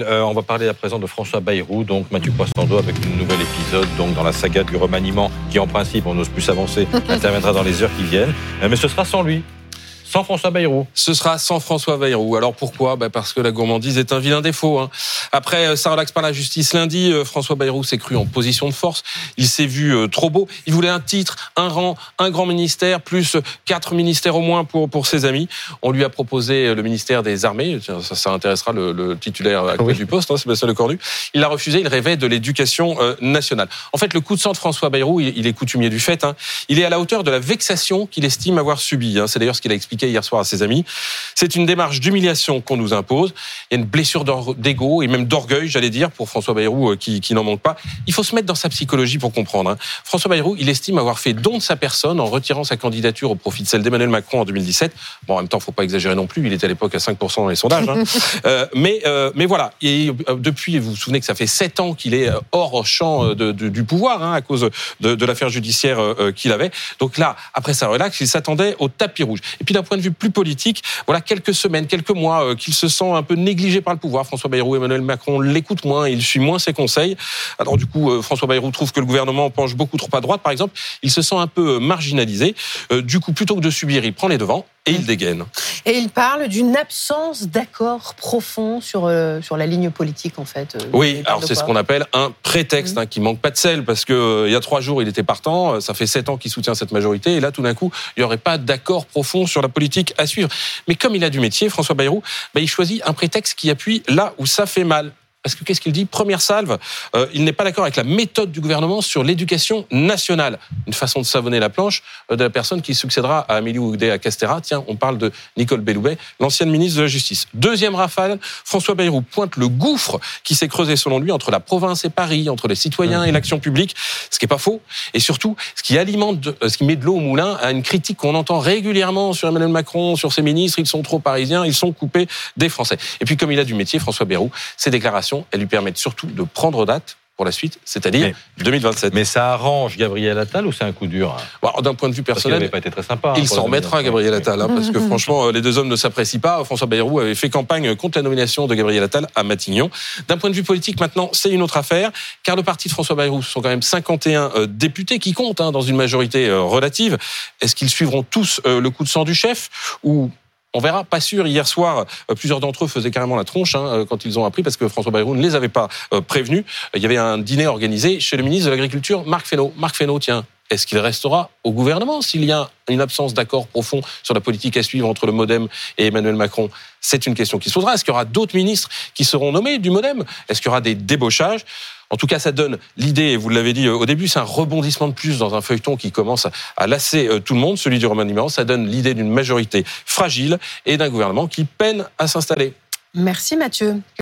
Euh, on va parler à présent de François Bayrou, donc Mathieu Poissando avec une nouvel épisode donc dans la saga du remaniement qui en principe, on n'ose plus s'avancer, interviendra dans les heures qui viennent. Euh, mais ce sera sans lui. Sans François Bayrou. Ce sera sans François Bayrou. Alors pourquoi bah Parce que la gourmandise est un vilain défaut. Hein. Après, ça relaxe par la justice lundi. Euh, François Bayrou s'est cru en position de force. Il s'est vu euh, trop beau. Il voulait un titre, un rang, un grand ministère, plus quatre ministères au moins pour, pour ses amis. On lui a proposé euh, le ministère des Armées. Ça, ça intéressera le, le titulaire oui. du poste, hein, Sébastien Lecornu. Il l'a refusé. Il rêvait de l'éducation nationale. En fait, le coup de sang de François Bayrou, il, il est coutumier du fait. Hein. Il est à la hauteur de la vexation qu'il estime avoir subie. Hein. C'est d'ailleurs ce qu'il a expliqué hier soir à ses amis. C'est une démarche d'humiliation qu'on nous impose. Il y a une blessure d'ego et même d'orgueil, j'allais dire, pour François Bayrou euh, qui, qui n'en manque pas. Il faut se mettre dans sa psychologie pour comprendre. Hein. François Bayrou, il estime avoir fait don de sa personne en retirant sa candidature au profit de celle d'Emmanuel Macron en 2017. Bon, en même temps, faut pas exagérer non plus. Il était à l'époque à 5% dans les sondages. Hein. euh, mais, euh, mais voilà. Et depuis, vous vous souvenez que ça fait 7 ans qu'il est hors champ de, de, du pouvoir hein, à cause de, de l'affaire judiciaire qu'il avait. Donc là, après ça relax, il s'attendait au tapis rouge. Et puis d'un point de vue plus politique. Voilà quelques semaines, quelques mois euh, qu'il se sent un peu négligé par le pouvoir. François Bayrou, Emmanuel Macron l'écoute moins, il suit moins ses conseils. Alors du coup, euh, François Bayrou trouve que le gouvernement penche beaucoup trop à droite, par exemple. Il se sent un peu marginalisé. Euh, du coup, plutôt que de subir, il prend les devants et il dégaine. Et il parle d'une absence d'accord profond sur, euh, sur la ligne politique, en fait. Oui, alors c'est ce qu'on appelle un prétexte, mmh. hein, qui manque pas de sel, parce que euh, il y a trois jours, il était partant, ça fait sept ans qu'il soutient cette majorité, et là, tout d'un coup, il n'y aurait pas d'accord profond sur la politique à suivre. Mais comme il a du métier, François Bayrou, bah, il choisit un prétexte qui appuie là où ça fait mal. Parce que qu'est-ce qu'il dit? Première salve, euh, il n'est pas d'accord avec la méthode du gouvernement sur l'éducation nationale. Une façon de savonner la planche euh, de la personne qui succédera à Amélie Oudéa Castera. Tiens, on parle de Nicole Belloubet, l'ancienne ministre de la Justice. Deuxième rafale, François Bayrou pointe le gouffre qui s'est creusé selon lui entre la province et Paris, entre les citoyens et l'action publique, ce qui est pas faux. Et surtout, ce qui alimente, euh, ce qui met de l'eau au moulin à une critique qu'on entend régulièrement sur Emmanuel Macron, sur ses ministres. Ils sont trop parisiens, ils sont coupés des Français. Et puis, comme il a du métier, François Bayrou, ses déclarations elles lui permettent surtout de prendre date pour la suite, c'est-à-dire 2027. Mais ça arrange Gabriel Attal ou c'est un coup dur bon, D'un point de vue personnel, il pas été très sympa. Hein, il s'en remettra, Gabriel Attal, hein, parce que franchement, les deux hommes ne s'apprécient pas. François Bayrou avait fait campagne contre la nomination de Gabriel Attal à Matignon. D'un point de vue politique, maintenant, c'est une autre affaire, car le parti de François Bayrou, ce sont quand même 51 euh, députés qui comptent hein, dans une majorité euh, relative. Est-ce qu'ils suivront tous euh, le coup de sang du chef ou on verra, pas sûr. Hier soir, euh, plusieurs d'entre eux faisaient carrément la tronche hein, euh, quand ils ont appris, parce que François Bayrou ne les avait pas euh, prévenus. Il y avait un dîner organisé chez le ministre de l'Agriculture, Marc Fesneau. Marc Fesneau, tiens, est-ce qu'il restera au gouvernement s'il y a une absence d'accord profond sur la politique à suivre entre le MoDem et Emmanuel Macron? C'est une question qui se posera. Est-ce qu'il y aura d'autres ministres qui seront nommés du MoDem? Est-ce qu'il y aura des débauchages? En tout cas, ça donne l'idée, et vous l'avez dit au début, c'est un rebondissement de plus dans un feuilleton qui commence à lasser tout le monde, celui du remaniement. Ça donne l'idée d'une majorité fragile et d'un gouvernement qui peine à s'installer. Merci Mathieu.